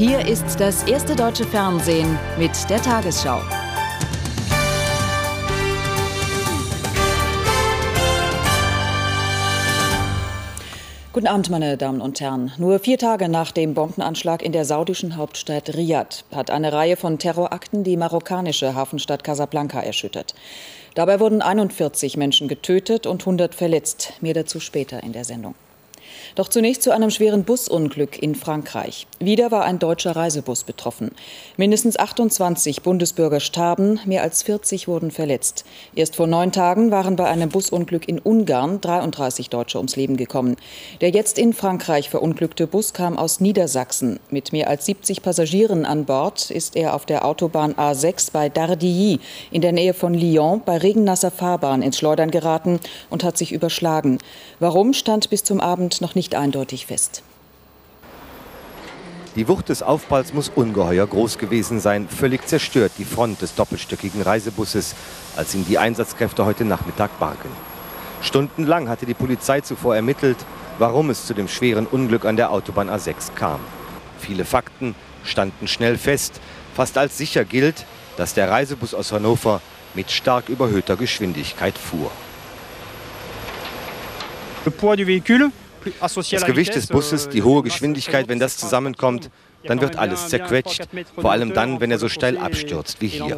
Hier ist das erste deutsche Fernsehen mit der Tagesschau. Guten Abend, meine Damen und Herren. Nur vier Tage nach dem Bombenanschlag in der saudischen Hauptstadt Riyadh hat eine Reihe von Terrorakten die marokkanische Hafenstadt Casablanca erschüttert. Dabei wurden 41 Menschen getötet und 100 verletzt. Mehr dazu später in der Sendung. Doch zunächst zu einem schweren Busunglück in Frankreich. Wieder war ein deutscher Reisebus betroffen. Mindestens 28 Bundesbürger starben, mehr als 40 wurden verletzt. Erst vor neun Tagen waren bei einem Busunglück in Ungarn 33 Deutsche ums Leben gekommen. Der jetzt in Frankreich verunglückte Bus kam aus Niedersachsen. Mit mehr als 70 Passagieren an Bord ist er auf der Autobahn A6 bei Dardilly in der Nähe von Lyon bei regennasser Fahrbahn ins Schleudern geraten und hat sich überschlagen. Warum stand bis zum Abend noch nicht nicht eindeutig fest. Die Wucht des Aufpralls muss ungeheuer groß gewesen sein. Völlig zerstört die Front des doppelstöckigen Reisebusses, als ihn die Einsatzkräfte heute Nachmittag bargen. Stundenlang hatte die Polizei zuvor ermittelt, warum es zu dem schweren Unglück an der Autobahn A6 kam. Viele Fakten standen schnell fest. Fast als sicher gilt, dass der Reisebus aus Hannover mit stark überhöhter Geschwindigkeit fuhr. Le poids du véhicule das Gewicht des Busses, die hohe Geschwindigkeit, wenn das zusammenkommt, dann wird alles zerquetscht, vor allem dann, wenn er so steil abstürzt wie hier.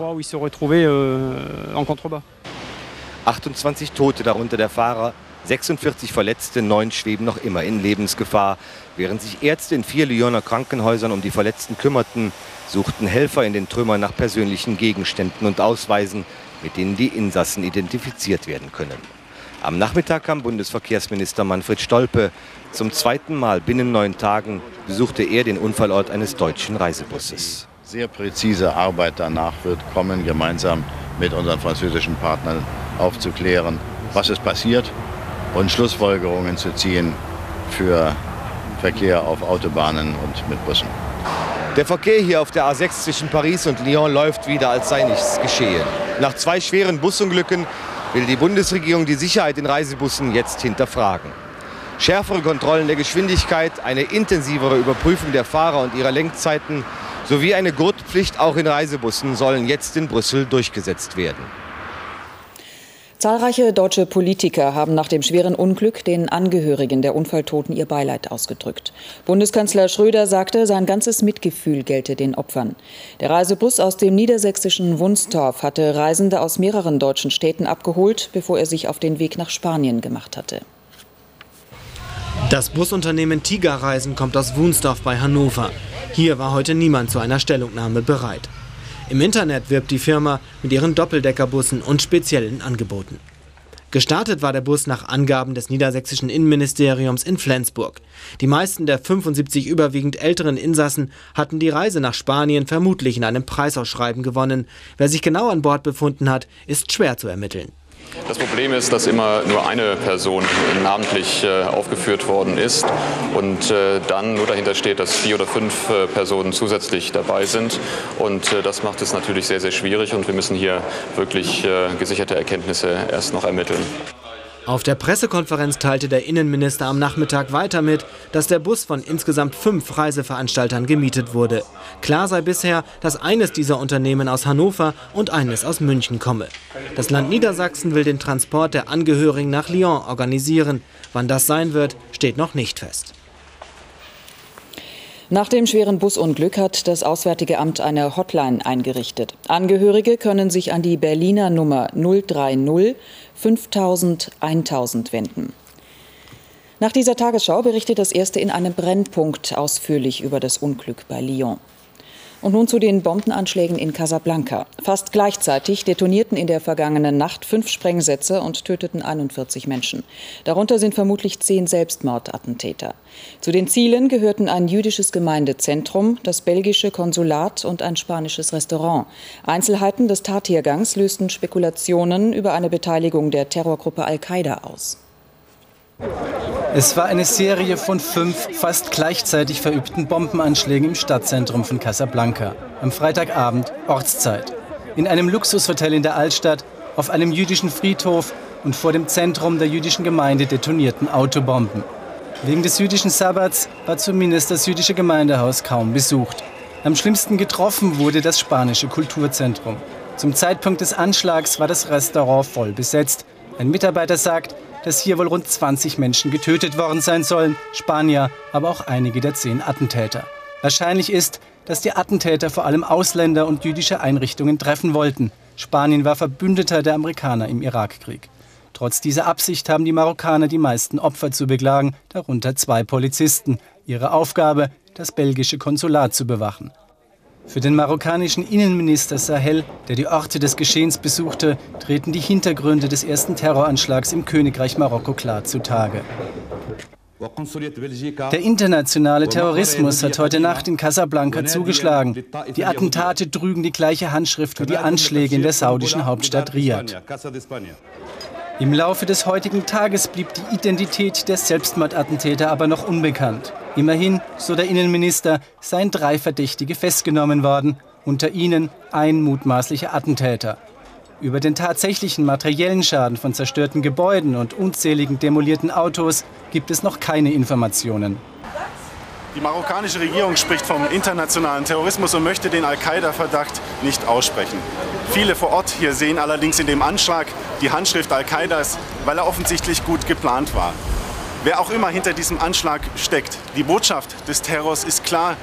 28 euh, Tote, darunter der Fahrer, 46 Verletzte, neun schweben noch immer in Lebensgefahr. Während sich Ärzte in vier Lyoner Krankenhäusern um die Verletzten kümmerten, suchten Helfer in den Trümmern nach persönlichen Gegenständen und Ausweisen, mit denen die Insassen identifiziert werden können. Am Nachmittag kam Bundesverkehrsminister Manfred Stolpe. Zum zweiten Mal binnen neun Tagen besuchte er den Unfallort eines deutschen Reisebusses. Sehr präzise Arbeit danach wird kommen, gemeinsam mit unseren französischen Partnern aufzuklären, was ist passiert und Schlussfolgerungen zu ziehen für Verkehr auf Autobahnen und mit Bussen. Der Verkehr hier auf der A6 zwischen Paris und Lyon läuft wieder, als sei nichts geschehen. Nach zwei schweren Busunglücken will die Bundesregierung die Sicherheit in Reisebussen jetzt hinterfragen. Schärfere Kontrollen der Geschwindigkeit, eine intensivere Überprüfung der Fahrer und ihrer Lenkzeiten sowie eine Gurtpflicht auch in Reisebussen sollen jetzt in Brüssel durchgesetzt werden. Zahlreiche deutsche Politiker haben nach dem schweren Unglück den Angehörigen der Unfalltoten ihr Beileid ausgedrückt. Bundeskanzler Schröder sagte, sein ganzes Mitgefühl gelte den Opfern. Der Reisebus aus dem niedersächsischen Wunstorf hatte Reisende aus mehreren deutschen Städten abgeholt, bevor er sich auf den Weg nach Spanien gemacht hatte. Das Busunternehmen Tigerreisen kommt aus Wunsdorf bei Hannover. Hier war heute niemand zu einer Stellungnahme bereit. Im Internet wirbt die Firma mit ihren Doppeldeckerbussen und speziellen Angeboten. Gestartet war der Bus nach Angaben des niedersächsischen Innenministeriums in Flensburg. Die meisten der 75 überwiegend älteren Insassen hatten die Reise nach Spanien vermutlich in einem Preisausschreiben gewonnen. Wer sich genau an Bord befunden hat, ist schwer zu ermitteln. Das Problem ist, dass immer nur eine Person namentlich äh, aufgeführt worden ist und äh, dann nur dahinter steht, dass vier oder fünf äh, Personen zusätzlich dabei sind. Und das macht es natürlich sehr, sehr schwierig und wir müssen hier wirklich gesicherte Erkenntnisse erst noch ermitteln. Auf der Pressekonferenz teilte der Innenminister am Nachmittag weiter mit, dass der Bus von insgesamt fünf Reiseveranstaltern gemietet wurde. Klar sei bisher, dass eines dieser Unternehmen aus Hannover und eines aus München komme. Das Land Niedersachsen will den Transport der Angehörigen nach Lyon organisieren. Wann das sein wird, steht noch nicht fest. Nach dem schweren Busunglück hat das Auswärtige Amt eine Hotline eingerichtet. Angehörige können sich an die Berliner Nummer 030 5000 1000 wenden. Nach dieser Tagesschau berichtet das erste in einem Brennpunkt ausführlich über das Unglück bei Lyon. Und nun zu den Bombenanschlägen in Casablanca. Fast gleichzeitig detonierten in der vergangenen Nacht fünf Sprengsätze und töteten 41 Menschen. Darunter sind vermutlich zehn Selbstmordattentäter. Zu den Zielen gehörten ein jüdisches Gemeindezentrum, das belgische Konsulat und ein spanisches Restaurant. Einzelheiten des Tathergangs lösten Spekulationen über eine Beteiligung der Terrorgruppe Al-Qaida aus. Es war eine Serie von fünf fast gleichzeitig verübten Bombenanschlägen im Stadtzentrum von Casablanca. Am Freitagabend Ortszeit. In einem Luxushotel in der Altstadt, auf einem jüdischen Friedhof und vor dem Zentrum der jüdischen Gemeinde detonierten Autobomben. Wegen des jüdischen Sabbats war zumindest das jüdische Gemeindehaus kaum besucht. Am schlimmsten getroffen wurde das spanische Kulturzentrum. Zum Zeitpunkt des Anschlags war das Restaurant voll besetzt. Ein Mitarbeiter sagt, dass hier wohl rund 20 Menschen getötet worden sein sollen, Spanier, aber auch einige der zehn Attentäter. Wahrscheinlich ist, dass die Attentäter vor allem Ausländer und jüdische Einrichtungen treffen wollten. Spanien war Verbündeter der Amerikaner im Irakkrieg. Trotz dieser Absicht haben die Marokkaner die meisten Opfer zu beklagen, darunter zwei Polizisten. Ihre Aufgabe, das belgische Konsulat zu bewachen. Für den marokkanischen Innenminister Sahel, der die Orte des Geschehens besuchte, treten die Hintergründe des ersten Terroranschlags im Königreich Marokko klar zutage. Der internationale Terrorismus hat heute Nacht in Casablanca zugeschlagen. Die Attentate trügen die gleiche Handschrift wie die Anschläge in der saudischen Hauptstadt Riyadh. Im Laufe des heutigen Tages blieb die Identität der Selbstmordattentäter aber noch unbekannt. Immerhin, so der Innenminister, seien drei Verdächtige festgenommen worden, unter ihnen ein mutmaßlicher Attentäter. Über den tatsächlichen materiellen Schaden von zerstörten Gebäuden und unzähligen demolierten Autos gibt es noch keine Informationen. Die marokkanische Regierung spricht vom internationalen Terrorismus und möchte den Al-Qaida-Verdacht nicht aussprechen. Viele vor Ort hier sehen allerdings in dem Anschlag die Handschrift Al-Qaidas, weil er offensichtlich gut geplant war. Wer auch immer hinter diesem Anschlag steckt, die Botschaft des Terrors ist klar.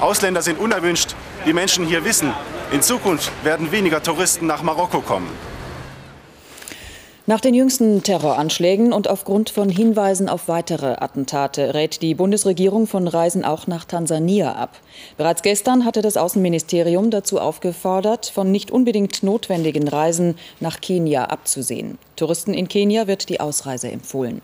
Ausländer sind unerwünscht. Die Menschen hier wissen, in Zukunft werden weniger Touristen nach Marokko kommen. Nach den jüngsten Terroranschlägen und aufgrund von Hinweisen auf weitere Attentate rät die Bundesregierung von Reisen auch nach Tansania ab. Bereits gestern hatte das Außenministerium dazu aufgefordert, von nicht unbedingt notwendigen Reisen nach Kenia abzusehen. Touristen in Kenia wird die Ausreise empfohlen.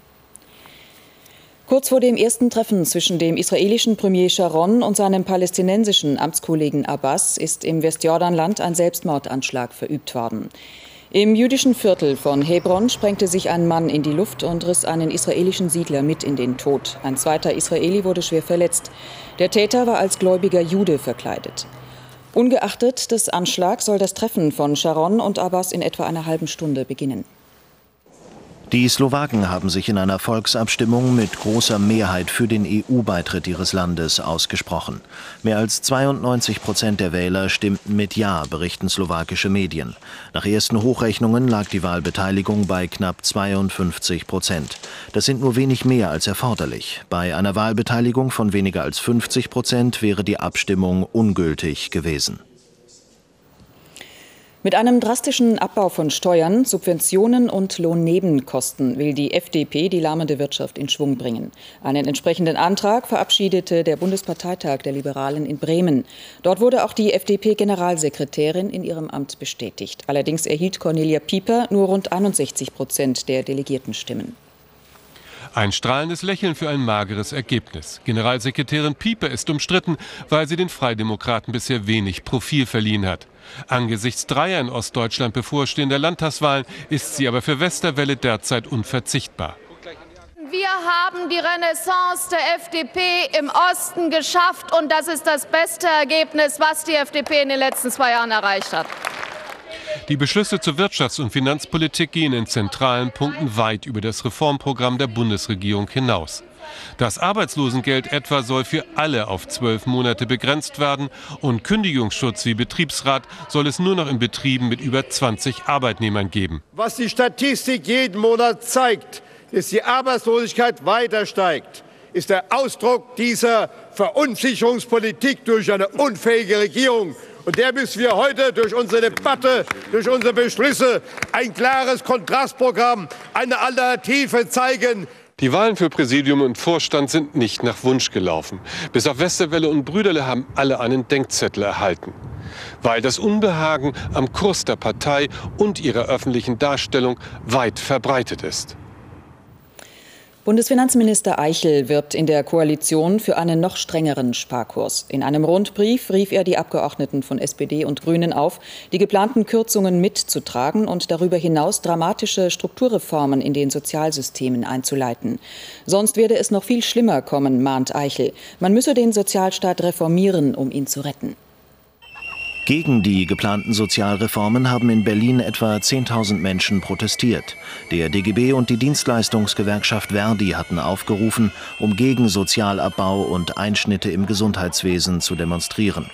Kurz vor dem ersten Treffen zwischen dem israelischen Premier Sharon und seinem palästinensischen Amtskollegen Abbas ist im Westjordanland ein Selbstmordanschlag verübt worden. Im jüdischen Viertel von Hebron sprengte sich ein Mann in die Luft und riss einen israelischen Siedler mit in den Tod. Ein zweiter Israeli wurde schwer verletzt. Der Täter war als gläubiger Jude verkleidet. Ungeachtet des Anschlags soll das Treffen von Sharon und Abbas in etwa einer halben Stunde beginnen. Die Slowaken haben sich in einer Volksabstimmung mit großer Mehrheit für den EU-Beitritt ihres Landes ausgesprochen. Mehr als 92 Prozent der Wähler stimmten mit Ja, berichten slowakische Medien. Nach ersten Hochrechnungen lag die Wahlbeteiligung bei knapp 52 Prozent. Das sind nur wenig mehr als erforderlich. Bei einer Wahlbeteiligung von weniger als 50 Prozent wäre die Abstimmung ungültig gewesen. Mit einem drastischen Abbau von Steuern, Subventionen und Lohnnebenkosten will die FDP die lahmende Wirtschaft in Schwung bringen. Einen entsprechenden Antrag verabschiedete der Bundesparteitag der Liberalen in Bremen. Dort wurde auch die FDP-Generalsekretärin in ihrem Amt bestätigt. Allerdings erhielt Cornelia Pieper nur rund 61 Prozent der Delegiertenstimmen. Ein strahlendes Lächeln für ein mageres Ergebnis. Generalsekretärin Pieper ist umstritten, weil sie den Freidemokraten bisher wenig Profil verliehen hat. Angesichts dreier in Ostdeutschland bevorstehender Landtagswahlen ist sie aber für Westerwelle derzeit unverzichtbar. Wir haben die Renaissance der FDP im Osten geschafft und das ist das beste Ergebnis, was die FDP in den letzten zwei Jahren erreicht hat. Die Beschlüsse zur Wirtschafts- und Finanzpolitik gehen in zentralen Punkten weit über das Reformprogramm der Bundesregierung hinaus. Das Arbeitslosengeld etwa soll für alle auf zwölf Monate begrenzt werden und Kündigungsschutz wie Betriebsrat soll es nur noch in Betrieben mit über 20 Arbeitnehmern geben. Was die Statistik jeden Monat zeigt, ist die Arbeitslosigkeit weiter steigt, ist der Ausdruck dieser Verunsicherungspolitik durch eine unfähige Regierung. Und der müssen wir heute durch unsere Debatte, durch unsere Beschlüsse ein klares Kontrastprogramm, eine Alternative zeigen. Die Wahlen für Präsidium und Vorstand sind nicht nach Wunsch gelaufen. Bis auf Westerwelle und Brüderle haben alle einen Denkzettel erhalten. Weil das Unbehagen am Kurs der Partei und ihrer öffentlichen Darstellung weit verbreitet ist. Bundesfinanzminister Eichel wirbt in der Koalition für einen noch strengeren Sparkurs. In einem Rundbrief rief er die Abgeordneten von SPD und Grünen auf, die geplanten Kürzungen mitzutragen und darüber hinaus dramatische Strukturreformen in den Sozialsystemen einzuleiten. Sonst werde es noch viel schlimmer kommen, mahnt Eichel. Man müsse den Sozialstaat reformieren, um ihn zu retten. Gegen die geplanten Sozialreformen haben in Berlin etwa 10.000 Menschen protestiert. Der DGB und die Dienstleistungsgewerkschaft Verdi hatten aufgerufen, um gegen Sozialabbau und Einschnitte im Gesundheitswesen zu demonstrieren.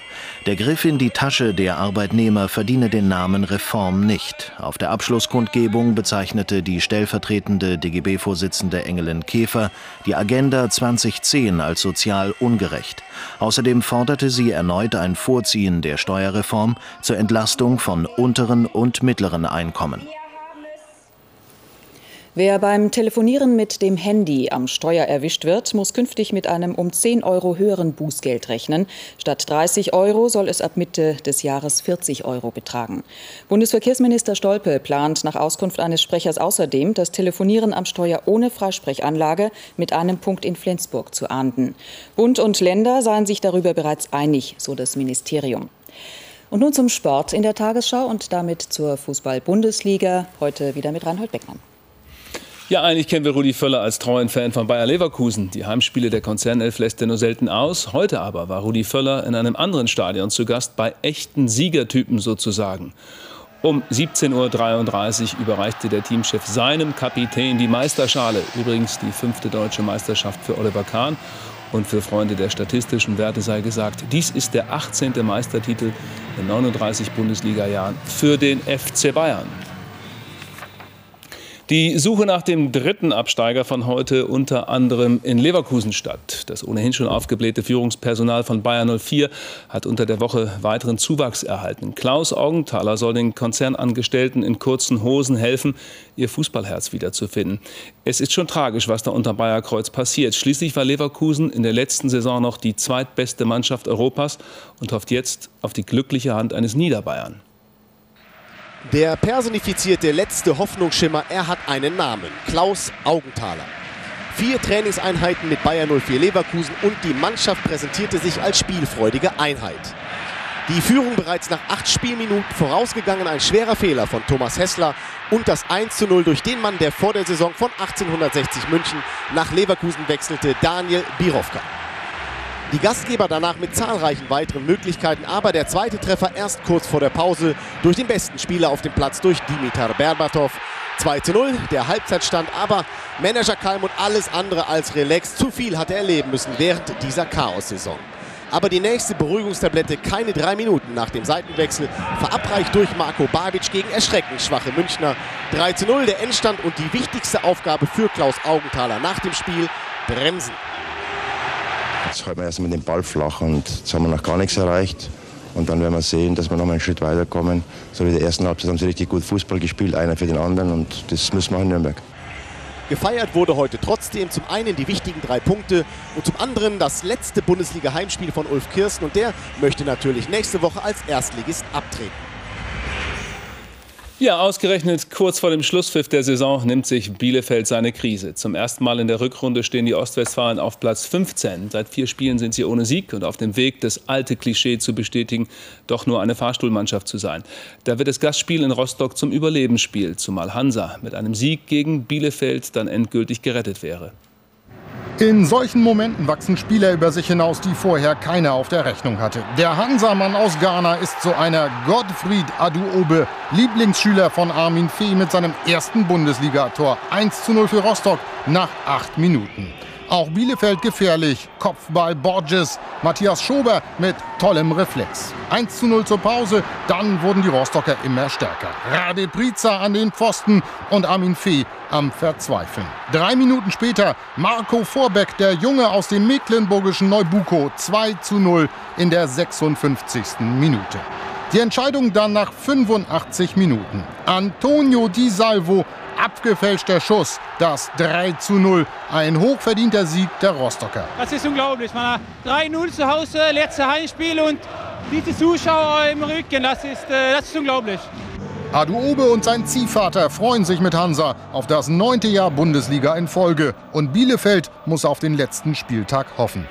Der Griff in die Tasche der Arbeitnehmer verdiene den Namen Reform nicht. Auf der Abschlusskundgebung bezeichnete die stellvertretende DGB-Vorsitzende Engelin Käfer die Agenda 2010 als sozial ungerecht. Außerdem forderte sie erneut ein Vorziehen der Steuerreform zur Entlastung von unteren und mittleren Einkommen. Wer beim Telefonieren mit dem Handy am Steuer erwischt wird, muss künftig mit einem um 10 Euro höheren Bußgeld rechnen. Statt 30 Euro soll es ab Mitte des Jahres 40 Euro betragen. Bundesverkehrsminister Stolpe plant nach Auskunft eines Sprechers außerdem, das Telefonieren am Steuer ohne Freisprechanlage mit einem Punkt in Flensburg zu ahnden. Bund und Länder seien sich darüber bereits einig, so das Ministerium. Und nun zum Sport in der Tagesschau und damit zur Fußball-Bundesliga. Heute wieder mit Reinhold Beckmann. Ja, eigentlich kennen wir Rudi Völler als treuen Fan von Bayer Leverkusen. Die Heimspiele der Konzernelf lässt er nur selten aus. Heute aber war Rudi Völler in einem anderen Stadion zu Gast, bei echten Siegertypen sozusagen. Um 17.33 Uhr überreichte der Teamchef seinem Kapitän die Meisterschale. Übrigens die fünfte deutsche Meisterschaft für Oliver Kahn. Und für Freunde der statistischen Werte sei gesagt, dies ist der 18. Meistertitel in 39 Bundesliga-Jahren für den FC Bayern. Die Suche nach dem dritten Absteiger von heute unter anderem in Leverkusen statt. Das ohnehin schon aufgeblähte Führungspersonal von Bayern 04 hat unter der Woche weiteren Zuwachs erhalten. Klaus Augenthaler soll den Konzernangestellten in kurzen Hosen helfen, ihr Fußballherz wiederzufinden. Es ist schon tragisch, was da unter Bayerkreuz passiert. Schließlich war Leverkusen in der letzten Saison noch die zweitbeste Mannschaft Europas und hofft jetzt auf die glückliche Hand eines Niederbayern. Der personifizierte letzte Hoffnungsschimmer, er hat einen Namen. Klaus Augenthaler. Vier Trainingseinheiten mit Bayer 04 Leverkusen und die Mannschaft präsentierte sich als spielfreudige Einheit. Die Führung bereits nach acht Spielminuten vorausgegangen, ein schwerer Fehler von Thomas Hessler und das 1 zu 0 durch den Mann, der vor der Saison von 1860 München nach Leverkusen wechselte, Daniel Birovka. Die Gastgeber danach mit zahlreichen weiteren Möglichkeiten, aber der zweite Treffer erst kurz vor der Pause durch den besten Spieler auf dem Platz, durch Dimitar Berbatov. 2 zu 0, der Halbzeitstand, aber Manager Kalmund alles andere als relaxed. Zu viel hat er erleben müssen während dieser Chaos-Saison. Aber die nächste Beruhigungstablette keine drei Minuten nach dem Seitenwechsel verabreicht durch Marco Babic gegen erschreckend schwache Münchner. 3 zu 0 der Endstand und die wichtigste Aufgabe für Klaus Augenthaler nach dem Spiel, bremsen. Jetzt halten wir erstmal den Ball flach und jetzt haben wir noch gar nichts erreicht. Und dann werden wir sehen, dass wir noch mal einen Schritt weiterkommen. So wie der ersten Halbzeit haben sie richtig gut Fußball gespielt, einer für den anderen. Und das müssen wir in Nürnberg. Gefeiert wurde heute trotzdem zum einen die wichtigen drei Punkte und zum anderen das letzte Bundesliga-Heimspiel von Ulf Kirsten. Und der möchte natürlich nächste Woche als Erstligist abtreten. Ja, ausgerechnet kurz vor dem Schlusspfiff der Saison nimmt sich Bielefeld seine Krise. Zum ersten Mal in der Rückrunde stehen die Ostwestfalen auf Platz 15. Seit vier Spielen sind sie ohne Sieg und auf dem Weg, das alte Klischee zu bestätigen, doch nur eine Fahrstuhlmannschaft zu sein. Da wird das Gastspiel in Rostock zum Überlebensspiel, zumal Hansa mit einem Sieg gegen Bielefeld dann endgültig gerettet wäre. In solchen Momenten wachsen Spieler über sich hinaus, die vorher keiner auf der Rechnung hatte. Der Hansa-Mann aus Ghana ist so einer Gottfried Aduobe, Lieblingsschüler von Armin Fee mit seinem ersten Bundesligator. 1 zu 0 für Rostock nach acht Minuten. Auch Bielefeld gefährlich. Kopfball Borges. Matthias Schober mit tollem Reflex. 1 zu 0 zur Pause. Dann wurden die Rostocker immer stärker. Rade Priza an den Pfosten und Armin Fee am Verzweifeln. Drei Minuten später Marco Vorbeck, der Junge aus dem mecklenburgischen Neubuko. 2 zu 0 in der 56. Minute. Die Entscheidung dann nach 85 Minuten. Antonio Di Salvo abgefälschter Schuss. Das 3 zu 0. Ein hochverdienter Sieg der Rostocker. Das ist unglaublich. 3-0 zu Hause, letzte Heimspiel und diese Zuschauer im Rücken, das ist, äh, das ist unglaublich. Adu Obe und sein Ziehvater freuen sich mit Hansa auf das neunte Jahr Bundesliga in Folge. Und Bielefeld muss auf den letzten Spieltag hoffen.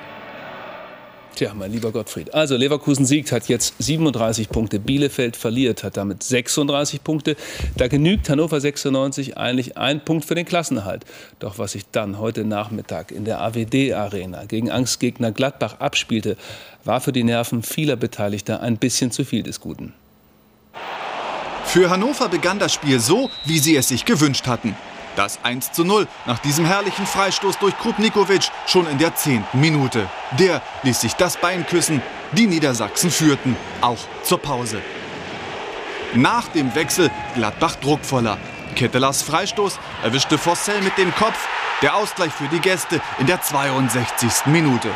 Tja, mein lieber Gottfried. Also Leverkusen siegt, hat jetzt 37 Punkte. Bielefeld verliert, hat damit 36 Punkte. Da genügt Hannover 96 eigentlich ein Punkt für den Klassenerhalt. Doch was sich dann heute Nachmittag in der AWD-Arena gegen Angstgegner Gladbach abspielte, war für die Nerven vieler Beteiligter ein bisschen zu viel des Guten. Für Hannover begann das Spiel so, wie sie es sich gewünscht hatten. Das 1 zu 0 nach diesem herrlichen Freistoß durch Krupnikovic schon in der 10. Minute. Der ließ sich das Bein küssen. Die Niedersachsen führten, auch zur Pause. Nach dem Wechsel Gladbach druckvoller. Kettelers Freistoß erwischte Vossell mit dem Kopf. Der Ausgleich für die Gäste in der 62. Minute.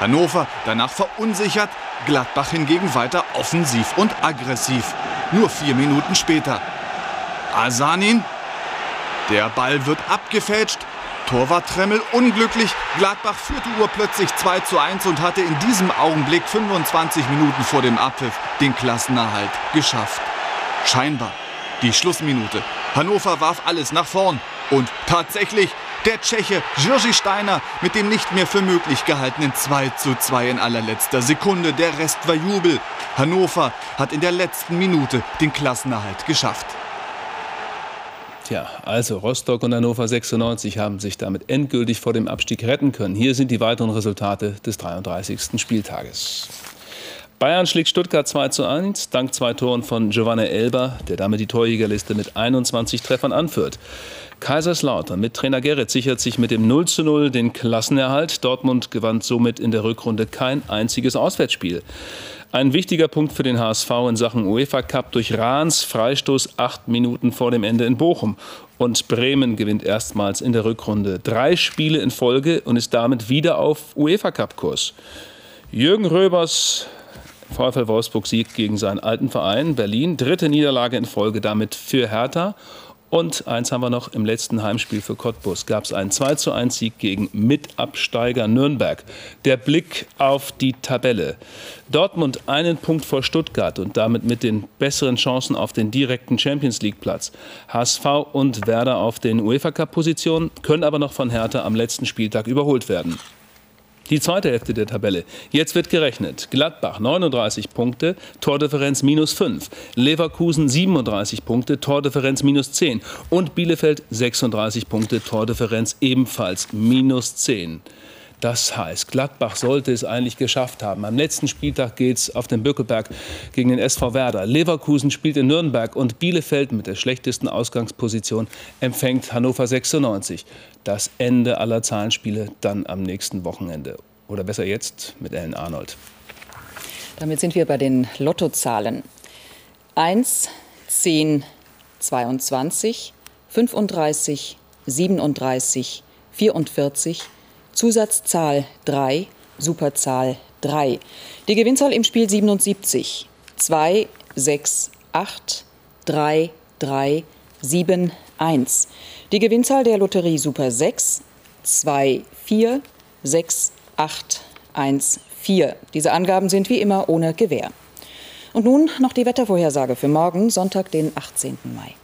Hannover danach verunsichert, Gladbach hingegen weiter offensiv und aggressiv. Nur vier Minuten später. Asanin der Ball wird abgefälscht. Torwart Tremmel unglücklich. Gladbach führte urplötzlich 2 zu 1 und hatte in diesem Augenblick 25 Minuten vor dem Abpfiff den Klassenerhalt geschafft. Scheinbar die Schlussminute. Hannover warf alles nach vorn. Und tatsächlich der Tscheche Jirgi Steiner mit dem nicht mehr für möglich gehaltenen 2 zu 2 in allerletzter Sekunde. Der Rest war Jubel. Hannover hat in der letzten Minute den Klassenerhalt geschafft. Tja, also Rostock und Hannover 96 haben sich damit endgültig vor dem Abstieg retten können. Hier sind die weiteren Resultate des 33. Spieltages. Bayern schlägt Stuttgart 2 zu 1, dank zwei Toren von Giovanni Elber, der damit die Torjägerliste mit 21 Treffern anführt. Kaiserslautern mit Trainer Gerrit sichert sich mit dem 0 zu 0 den Klassenerhalt. Dortmund gewann somit in der Rückrunde kein einziges Auswärtsspiel. Ein wichtiger Punkt für den HSV in Sachen UEFA Cup durch Rahns Freistoß acht Minuten vor dem Ende in Bochum. Und Bremen gewinnt erstmals in der Rückrunde drei Spiele in Folge und ist damit wieder auf UEFA Cup Kurs. Jürgen Röbers VfL Wolfsburg siegt gegen seinen alten Verein Berlin. Dritte Niederlage in Folge damit für Hertha. Und eins haben wir noch, im letzten Heimspiel für Cottbus gab es einen 2 zu 1 Sieg gegen Mitabsteiger Nürnberg. Der Blick auf die Tabelle. Dortmund einen Punkt vor Stuttgart und damit mit den besseren Chancen auf den direkten Champions League Platz. HSV und Werder auf den UEFA Cup Positionen, können aber noch von Hertha am letzten Spieltag überholt werden. Die zweite Hälfte der Tabelle. Jetzt wird gerechnet. Gladbach 39 Punkte, Tordifferenz minus 5. Leverkusen 37 Punkte, Tordifferenz minus 10. Und Bielefeld 36 Punkte, Tordifferenz ebenfalls minus 10. Das heißt, Gladbach sollte es eigentlich geschafft haben. Am letzten Spieltag geht es auf den Bückeberg gegen den SV Werder. Leverkusen spielt in Nürnberg und Bielefeld mit der schlechtesten Ausgangsposition empfängt Hannover 96. Das Ende aller Zahlenspiele dann am nächsten Wochenende. Oder besser jetzt mit Ellen Arnold. Damit sind wir bei den Lottozahlen. 1, 10, 22, 35, 37, 44, Zusatzzahl 3, Superzahl 3. Die Gewinnzahl im Spiel 77. 2, 6, 8, 3, 3, 7, 1. Die Gewinnzahl der Lotterie Super 6, 2, 4, 6, 8, 1, 4. Diese Angaben sind wie immer ohne Gewähr. Und nun noch die Wettervorhersage für morgen, Sonntag, den 18. Mai.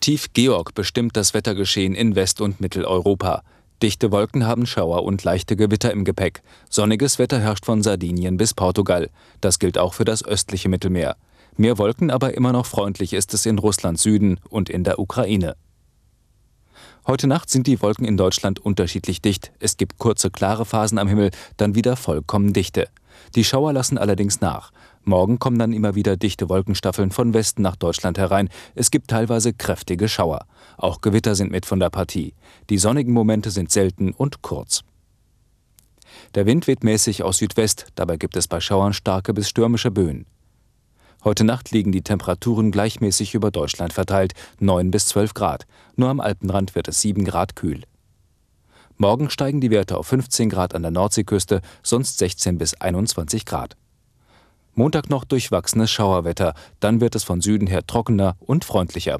Tief Georg bestimmt das Wettergeschehen in West- und Mitteleuropa. Dichte Wolken haben Schauer und leichte Gewitter im Gepäck. Sonniges Wetter herrscht von Sardinien bis Portugal. Das gilt auch für das östliche Mittelmeer. Mehr Wolken, aber immer noch freundlich ist es in Russlands Süden und in der Ukraine. Heute Nacht sind die Wolken in Deutschland unterschiedlich dicht. Es gibt kurze klare Phasen am Himmel, dann wieder vollkommen dichte. Die Schauer lassen allerdings nach. Morgen kommen dann immer wieder dichte Wolkenstaffeln von Westen nach Deutschland herein. Es gibt teilweise kräftige Schauer. Auch Gewitter sind mit von der Partie. Die sonnigen Momente sind selten und kurz. Der Wind weht mäßig aus Südwest, dabei gibt es bei Schauern starke bis stürmische Böen. Heute Nacht liegen die Temperaturen gleichmäßig über Deutschland verteilt, 9 bis 12 Grad. Nur am Alpenrand wird es 7 Grad kühl. Morgen steigen die Werte auf 15 Grad an der Nordseeküste, sonst 16 bis 21 Grad. Montag noch durchwachsenes Schauerwetter, dann wird es von Süden her trockener und freundlicher.